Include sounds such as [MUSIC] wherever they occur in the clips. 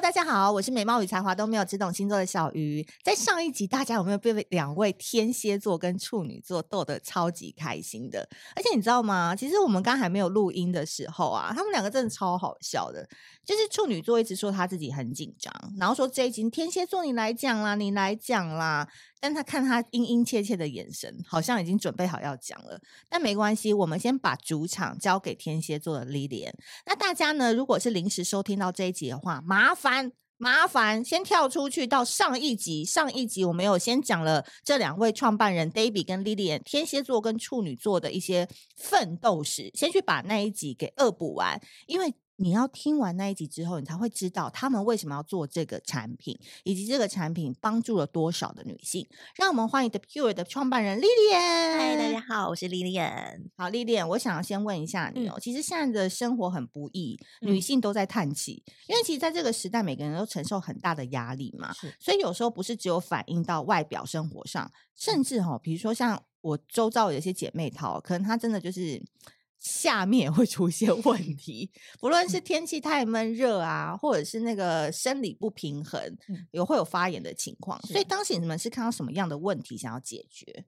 大家好，我是美貌与才华都没有，只懂星座的小鱼。在上一集，大家有没有被两位天蝎座跟处女座逗得超级开心的？而且你知道吗？其实我们刚还没有录音的时候啊，他们两个真的超好笑的。就是处女座一直说他自己很紧张，然后说这一集天蝎座你来讲啦，你来讲啦。但他看他殷殷切切的眼神，好像已经准备好要讲了。但没关系，我们先把主场交给天蝎座的 Lilian。那大家呢，如果是临时收听到这一集的话，麻烦麻烦先跳出去到上一集。上一集我们有先讲了这两位创办人 Debbie 跟 Lilian 天蝎座跟处女座的一些奋斗史，先去把那一集给恶补完，因为。你要听完那一集之后，你才会知道他们为什么要做这个产品，以及这个产品帮助了多少的女性。让我们欢迎 The Pure 的创办人 Lilian。嗨，大家好，我是 Lilian。好，Lilian，我想要先问一下你哦，嗯、其实现在的生活很不易，女性都在叹气，嗯、因为其实在这个时代，每个人都承受很大的压力嘛，所以有时候不是只有反映到外表生活上，甚至哈、哦，比如说像我周遭有些姐妹淘，可能她真的就是。下面会出现 [LAUGHS] 问题，不论是天气太闷热啊，或者是那个生理不平衡，有会有发炎的情况。所以当时你们是看到什么样的问题想要解决？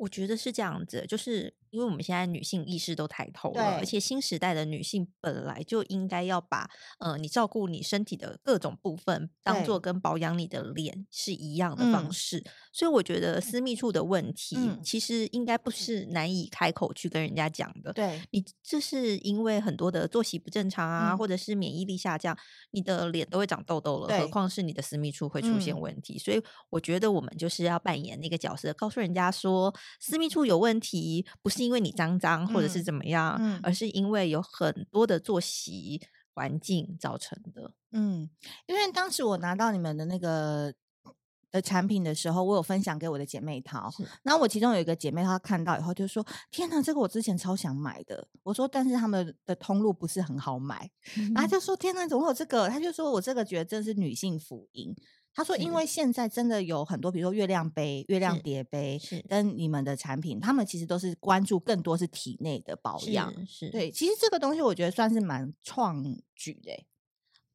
我觉得是这样子，就是因为我们现在女性意识都抬头了，而且新时代的女性本来就应该要把呃你照顾你身体的各种部分当做跟保养你的脸是一样的方式，对所以我觉得私密处的问题其实应该不是。难以开口去跟人家讲的。对，你这是因为很多的作息不正常啊，嗯、或者是免疫力下降，你的脸都会长痘痘了，何况是你的私密处会出现问题。嗯、所以我觉得我们就是要扮演那个角色，告诉人家说。私密处有问题，不是因为你脏脏或者是怎么样，嗯嗯、而是因为有很多的作息环境造成的。嗯，因为当时我拿到你们的那个的产品的时候，我有分享给我的姐妹淘，是然后我其中有一个姐妹她看到以后就说：“天哪，这个我之前超想买的。”我说：“但是他们的通路不是很好买。嗯”然后她就说：“天哪，怎么会有这个？”她就说：“我这个觉得这是女性福音。”他说：“因为现在真的有很多，比如说月亮杯、月亮叠杯，是跟你们的产品，他们其实都是关注更多是体内的保养。是，是对，其实这个东西我觉得算是蛮创举的。”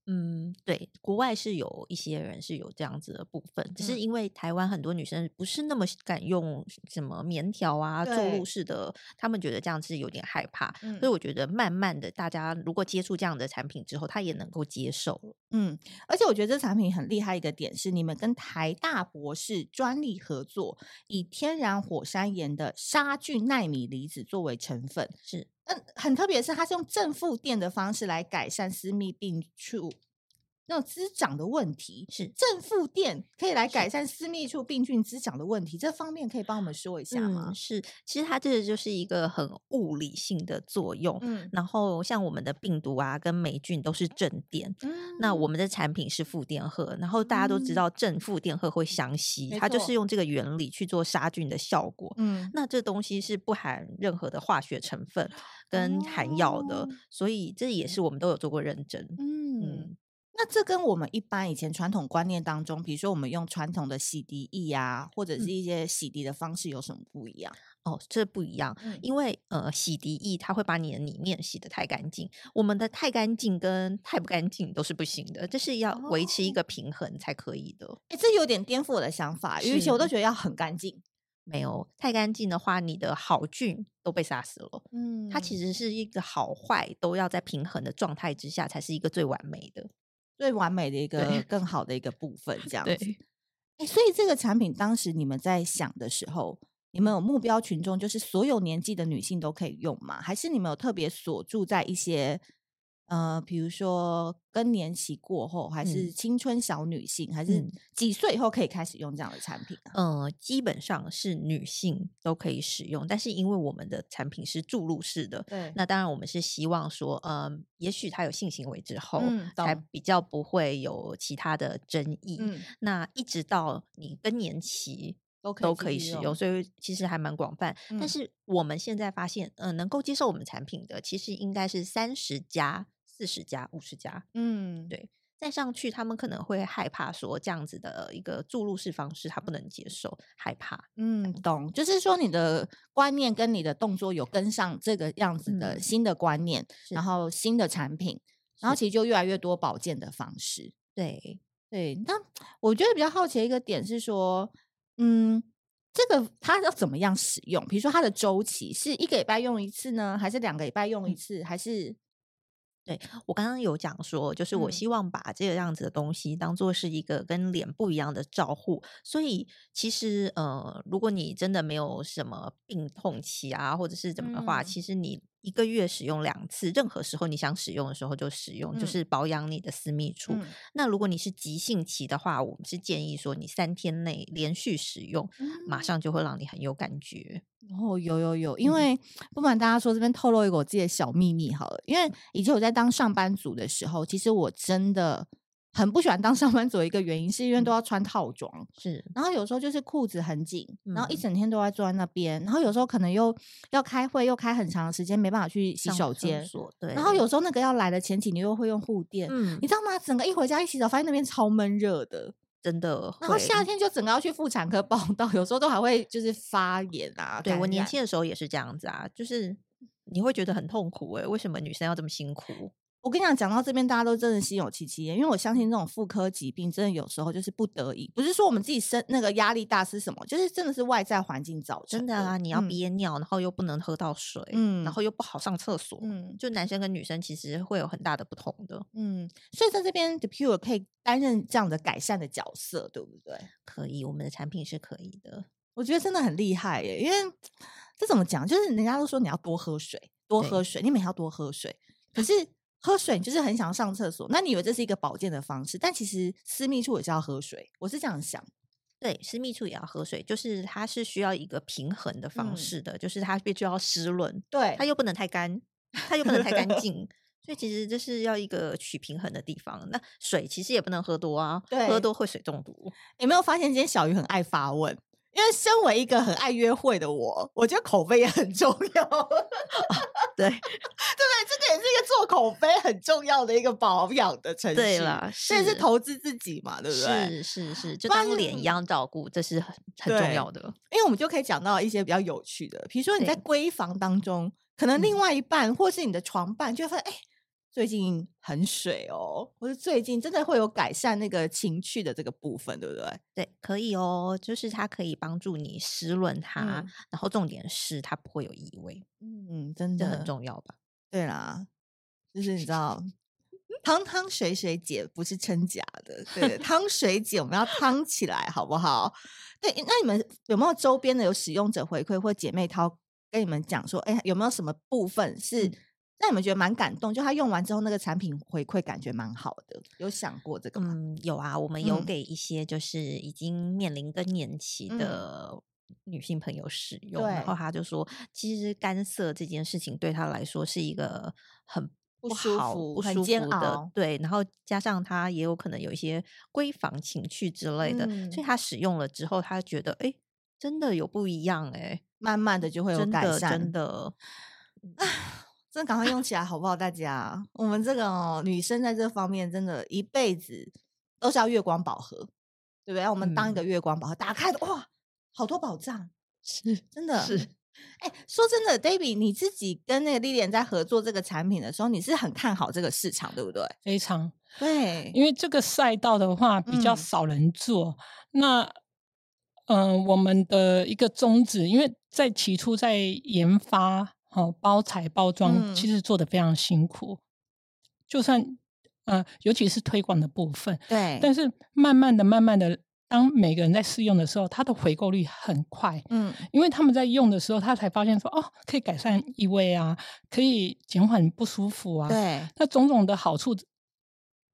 嗯，对，国外是有一些人是有这样子的部分，只是因为台湾很多女生不是那么敢用什么棉条啊、坐入式的，他们觉得这样子有点害怕，所以我觉得慢慢的，大家如果接触这样的产品之后，他也能够接受。嗯，而且我觉得这产品很厉害一个点是，你们跟台大博士专利合作，以天然火山岩的杀菌纳米离子作为成分，是。嗯，很特别是，它是用正负电的方式来改善私密病处。那种滋长的问题。是正负电可以来改善私密处病菌滋长的问题，是这方面可以帮我们说一下吗？嗯、是，其实它这个就是一个很物理性的作用。嗯，然后像我们的病毒啊，跟霉菌都是正电，嗯，那我们的产品是负电荷。然后大家都知道正负电荷会相吸，嗯、它就是用这个原理去做杀菌的效果。嗯，那这东西是不含任何的化学成分。跟含药的，哦、所以这也是我们都有做过认证。嗯，嗯，那这跟我们一般以前传统观念当中，比如说我们用传统的洗涤液啊，或者是一些洗涤的方式有什么不一样？嗯、哦，这不一样，嗯、因为呃，洗涤液它会把你的里面洗得太干净，我们的太干净跟太不干净都是不行的，这是要维持一个平衡才可以的。哎、哦，这有点颠覆我的想法，因为以前我都觉得要很干净。没有太干净的话，你的好菌都被杀死了。嗯，它其实是一个好坏都要在平衡的状态之下，才是一个最完美的、最完美的一个更好的一个部分。[LAUGHS] 这样子，哎，所以这个产品当时你们在想的时候，你们有目标群众，就是所有年纪的女性都可以用吗？还是你们有特别锁住在一些？呃，比如说更年期过后，还是青春小女性，嗯、还是几岁以后可以开始用这样的产品？呃，基本上是女性都可以使用，但是因为我们的产品是注入式的，对，那当然我们是希望说，呃，也许她有性行为之后，嗯、才比较不会有其他的争议。嗯、那一直到你更年期都可都可以使用，所以其实还蛮广泛。嗯、但是我们现在发现，嗯、呃，能够接受我们产品的，其实应该是三十加。四十家、五十家，嗯，对，再上去，他们可能会害怕说这样子的一个注入式方式，他不能接受，害怕。嗯，懂，就是说你的观念跟你的动作有跟上这个样子的新的观念，嗯、然后新的产品，然后其实就越来越多保健的方式。对对，那我觉得比较好奇的一个点是说，嗯，这个它要怎么样使用？比如说它的周期是一个礼拜用一次呢，还是两个礼拜用一次，嗯、还是？对，我刚刚有讲说，就是我希望把这个样子的东西当做是一个跟脸不一样的照护，所以其实呃，如果你真的没有什么病痛期啊，或者是怎么的话，嗯、其实你。一个月使用两次，任何时候你想使用的时候就使用，嗯、就是保养你的私密处。嗯、那如果你是急性期的话，我们是建议说你三天内连续使用，嗯、马上就会让你很有感觉。哦，有有有，因为不瞒大家说，这边透露一个我自己的小秘密好了，因为以前我在当上班族的时候，其实我真的。很不喜欢当上班族的一个原因，是因为都要穿套装，嗯、是，然后有时候就是裤子很紧，然后一整天都在坐在那边，然后有时候可能又要开会，又开很长的时间，没办法去洗手间，对，然后有时候那个要来的前几年又会用护垫，嗯，你知道吗？整个一回家一洗澡，发现那边超闷热的，真的。然后夏天就整个要去妇产科报到，有时候都还会就是发炎啊。对，我年轻的时候也是这样子啊，就是你会觉得很痛苦哎、欸，为什么女生要这么辛苦？我跟你讲，讲到这边，大家都真的心有戚戚焉，因为我相信这种妇科疾病，真的有时候就是不得已，不是说我们自己生那个压力大是什么，就是真的是外在环境造成的。真的啊，你要憋尿，嗯、然后又不能喝到水，嗯，然后又不好上厕所，嗯，就男生跟女生其实会有很大的不同的，嗯，所以在这边 ThePure 可以担任这样的改善的角色，对不对？可以，我们的产品是可以的。我觉得真的很厉害耶，因为这怎么讲？就是人家都说你要多喝水，多喝水，你每天要多喝水，可是。喝水，就是很想要上厕所，那你以为这是一个保健的方式？但其实私密处也是要喝水，我是这样想。对，私密处也要喝水，就是它是需要一个平衡的方式的，嗯、就是它必须要湿润，对，它又不能太干，它又不能太干净，所以其实这是要一个取平衡的地方。那水其实也不能喝多啊，对，喝多会水中毒。有没有发现今天小鱼很爱发问？因为身为一个很爱约会的我，我觉得口碑也很重要。[LAUGHS] 哦、对，对 [LAUGHS] 不对？这个也是一个做口碑很重要的一个保养的程序。对了，这是投资自己嘛，对不对？是是是，就当脸一样照顾，这是很很重要的。因为我们就可以讲到一些比较有趣的，比如说你在闺房当中，可能另外一半、嗯、或是你的床伴就会发现，哎。最近很水哦，或者最近真的会有改善那个情趣的这个部分，对不对？对，可以哦，就是它可以帮助你湿润它，嗯、然后重点是它不会有异味，嗯，真的很重要吧？对啦，就是你知道，[LAUGHS] 汤汤水水姐不是称假的，对，汤水姐我们要汤起来，好不好？对，那你们有没有周边的有使用者回馈或姐妹淘跟你们讲说，哎，有没有什么部分是？嗯那你们觉得蛮感动，就他用完之后那个产品回馈感觉蛮好的，有想过这个吗？嗯，有啊，我们有给一些就是已经面临更年期的女性朋友使用，嗯、然后他就说，其实干涩这件事情对他来说是一个很不舒服、不舒服的，对，然后加上他也有可能有一些闺房情趣之类的，嗯、所以他使用了之后，他觉得哎，真的有不一样哎，慢慢的就会有改善，真的。真的 [SIGHS] 真赶快用起来好不好？大家，我们这个、哦、女生在这方面真的，一辈子都是要月光宝盒，对不对？我们当一个月光宝盒，嗯、打开的哇，好多宝藏，是真的是。哎，说真的，David，你自己跟那个 Lilian 在合作这个产品的时候，你是很看好这个市场，对不对？非常对，因为这个赛道的话比较少人做。嗯、那嗯、呃，我们的一个宗旨，因为在起初在研发。哦，包材包装其实做得非常辛苦，嗯、就算呃，尤其是推广的部分，对。但是慢慢的、慢慢的，当每个人在试用的时候，它的回购率很快，嗯，因为他们在用的时候，他才发现说，哦，可以改善异味啊，可以减缓不舒服啊，对。那种种的好处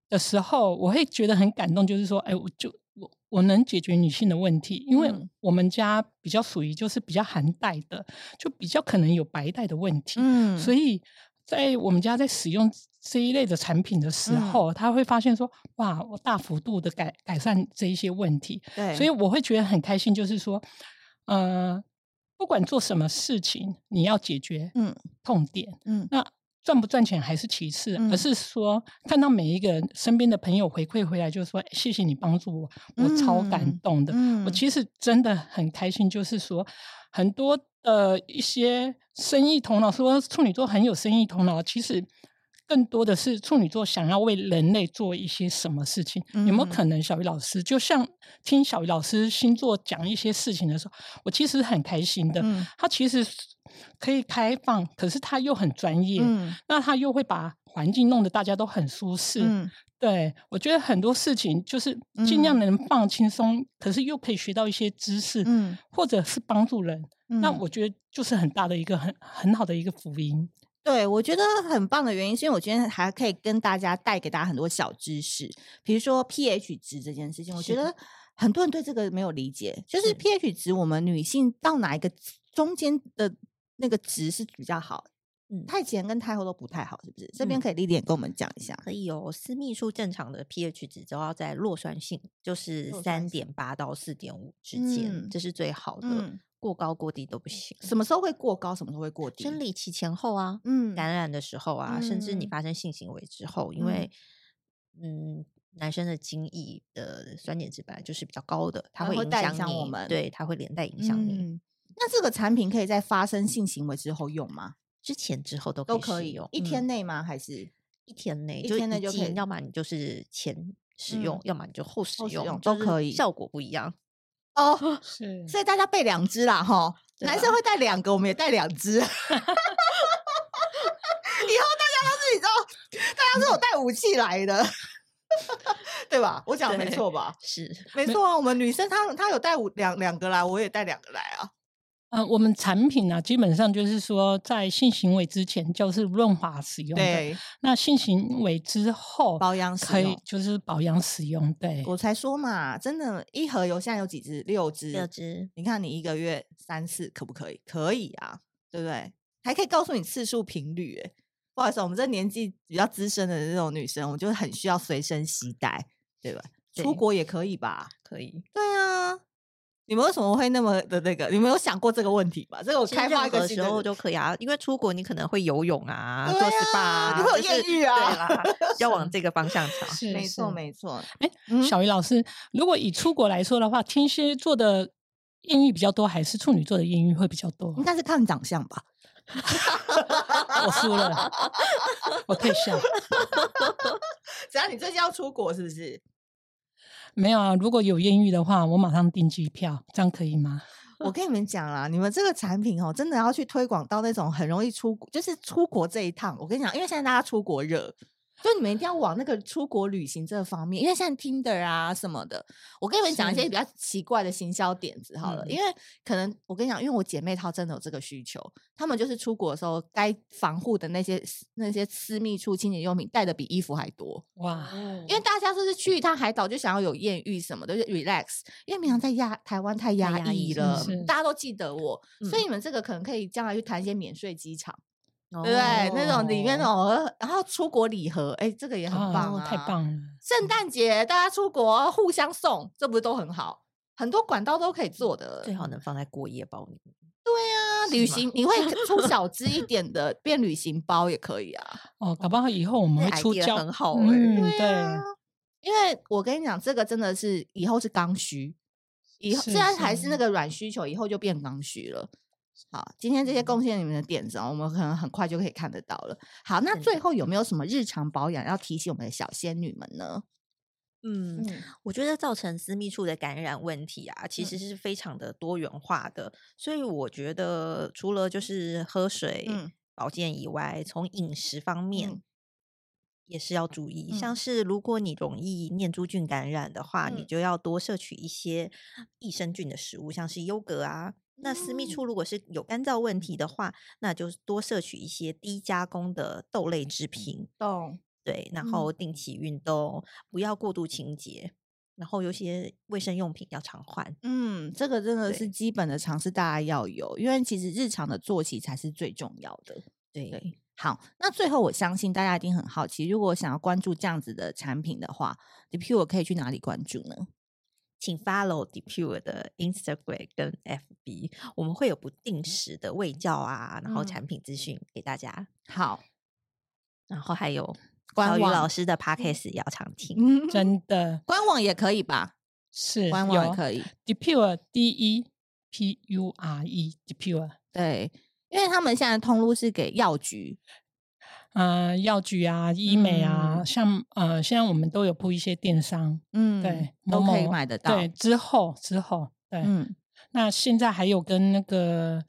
的时候，我会觉得很感动，就是说，哎，我就。我我能解决女性的问题，因为我们家比较属于就是比较寒带的，就比较可能有白带的问题。嗯，所以在我们家在使用这一类的产品的时候，嗯、他会发现说：“哇，我大幅度的改改善这一些问题。”对，所以我会觉得很开心，就是说，呃，不管做什么事情，你要解决嗯痛点嗯，嗯那。赚不赚钱还是其次，嗯、而是说看到每一个人身边的朋友回馈回来，就是说谢谢你帮助我，我超感动的。我其实真的很开心，就是说很多呃一些生意头脑，说处女座很有生意头脑，其实更多的是处女座想要为人类做一些什么事情？嗯、有没有可能，小鱼老师就像听小鱼老师星座讲一些事情的时候，我其实很开心的。嗯、他其实可以开放，可是他又很专业。嗯、那他又会把环境弄得大家都很舒适。嗯、对，我觉得很多事情就是尽量能放轻松，嗯、可是又可以学到一些知识，嗯、或者是帮助人。嗯、那我觉得就是很大的一个很很好的一个福音。对，我觉得很棒的原因，是因为我今天还可以跟大家带给大家很多小知识，比如说 pH 值这件事情，我觉得很多人对这个没有理解，就是 pH 值，我们女性到哪一个中间的那个值是比较好？嗯，太前跟太后都不太好，是不是？这边可以丽丽跟我们讲一下。可以哦，私密处正常的 pH 值都要在弱酸性，就是三点八到四点五之间，嗯、这是最好的。嗯过高过低都不行。什么时候会过高？什么时候会过低？生理期前后啊，嗯，感染的时候啊，嗯、甚至你发生性行为之后，嗯、因为嗯，男生的精液的酸碱值本来就是比较高的，它会影响你，我们对，它会连带影响你、嗯。那这个产品可以在发生性行为之后用吗？之前之后都都可以用，一天内吗？还是一天内？一天内就可以？要么你就是前使用，嗯、要么你就后使用，使用都可以，效果不一样。哦，[LAUGHS] 是，所以大家备两支啦，哈，男生会带两个，我们也带两支。[LAUGHS] 以后大家都是你知道，大家是有带武器来的，[LAUGHS] 对吧？我讲没错吧？是，没错啊。我们女生她她有带五两两个来，我也带两个来啊。呃，我们产品呢、啊，基本上就是说，在性行为之前就是润滑使用的，对。那性行为之后保养使用，可以就是保养使用。对，我才说嘛，真的，一盒油现在有几支？六支，六支。你看，你一个月三次可不可以？可以啊，对不对？还可以告诉你次数频率。哎，不好意思，我们这年纪比较资深的这种女生，我就很需要随身携带，对吧？对出国也可以吧？可以。对啊。你们为什么会那么的那个？你们有想过这个问题吗？这个我开发一个时候就可以啊，因为出国你可能会游泳啊，做 SPA，你会有艳遇啊，对啦，[LAUGHS] 要往这个方向 [LAUGHS] 走。是，没错，没错。哎，小鱼老师，如果以出国来说的话，天蝎座的艳遇比较多，还是处女座的艳遇会比较多？应该是看长相吧。[LAUGHS] 我输了，我退下。只要你最近要出国，是不是？没有啊，如果有艳遇的话，我马上订机票，这样可以吗？[LAUGHS] 我跟你们讲啦，你们这个产品哦，真的要去推广到那种很容易出，就是出国这一趟。我跟你讲，因为现在大家出国热。就你们一定要往那个出国旅行这方面，因为像 Tinder 啊什么的，我跟你们讲一些比较奇怪的行销点子好了。因为可能我跟你讲，因为我姐妹她真的有这个需求，她们就是出国的时候该防护的那些那些私密处清洁用品带的比衣服还多哇！因为大家就是去一趟海岛就想要有艳遇什么的，就 relax。因为平常在压台湾太压抑了，大家都记得我，嗯、所以你们这个可能可以将来去谈一些免税机场。对不对？那种里面那种，然后出国礼盒，哎，这个也很棒啊！太棒了！圣诞节大家出国互相送，这不是都很好？很多管道都可以做的，最好能放在过夜包里面。对啊，旅行你会出小支一 [LAUGHS] 点的变旅行包也可以啊。哦，搞不好以后我们会出胶很好哎。对啊，因为我跟你讲，这个真的是以后是刚需，以后虽然还是那个软需求，以后就变刚需了。好，今天这些贡献你们的点子，我们可能很快就可以看得到了。好，那最后有没有什么日常保养要提醒我们的小仙女们呢？嗯，嗯我觉得造成私密处的感染问题啊，其实是非常的多元化的。嗯、所以我觉得除了就是喝水、嗯、保健以外，从饮食方面也是要注意。嗯、像是如果你容易念珠菌感染的话，嗯、你就要多摄取一些益生菌的食物，像是优格啊。那私密处如果是有干燥问题的话，那就多摄取一些低加工的豆类制品。豆对，然后定期运动，不要过度清洁，然后有些卫生用品要常换。嗯，这个真的是基本的常识，大家要有，因为其实日常的作息才是最重要的。对，对，好，那最后我相信大家一定很好奇，如果想要关注这样子的产品的话你譬如我可以去哪里关注呢？请 follow DePure 的 Instagram 跟 FB，我们会有不定时的卫教啊，然后产品资讯给大家。好，然后还有小鱼老师的 Podcast 也要常听，嗯、真的，官网也可以吧？是，官网也可以。DePure D E P U R E DePure，对，因为他们现在通路是给药局。呃药局啊、医美啊，嗯、像呃现在我们都有铺一些电商，嗯，对，都可以买得到。对，之后之后，对，嗯，那现在还有跟那个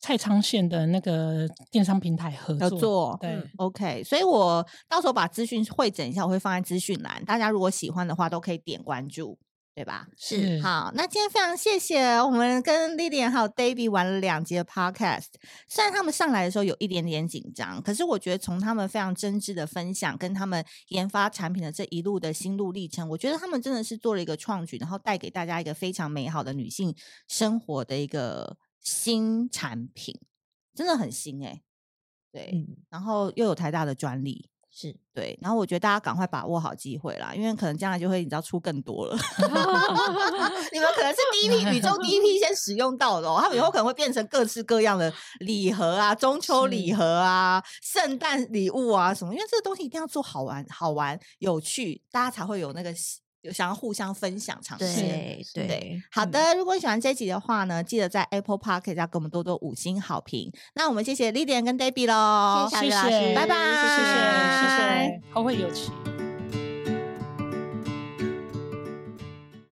蔡昌县的那个电商平台合作，合作对、嗯、，OK，所以我到时候把资讯汇整一下，我会放在资讯栏，大家如果喜欢的话，都可以点关注。对吧？是好，那今天非常谢谢我们跟 Lilian 还有 David 玩了两集的 Podcast。虽然他们上来的时候有一点点紧张，可是我觉得从他们非常真挚的分享，跟他们研发产品的这一路的心路历程，我觉得他们真的是做了一个创举，然后带给大家一个非常美好的女性生活的一个新产品，真的很新哎、欸。对、嗯，然后又有台大的专利。是对，然后我觉得大家赶快把握好机会啦，因为可能将来就会你知道出更多了，[LAUGHS] 你们可能是第一批宇宙第一批先使用到的哦，他们以后可能会变成各式各样的礼盒啊，中秋礼盒啊，圣诞礼物啊什么，因为这个东西一定要做好玩、好玩、有趣，大家才会有那个。有想要互相分享尝试，对对，对。好的、嗯，如果你喜欢这集的话呢，记得在 Apple Podcast 要给我们多多五星好评。那我们谢谢 Lilian 跟 Debbie 喽，谢谢拜拜，谢谢谢谢，后会有趣。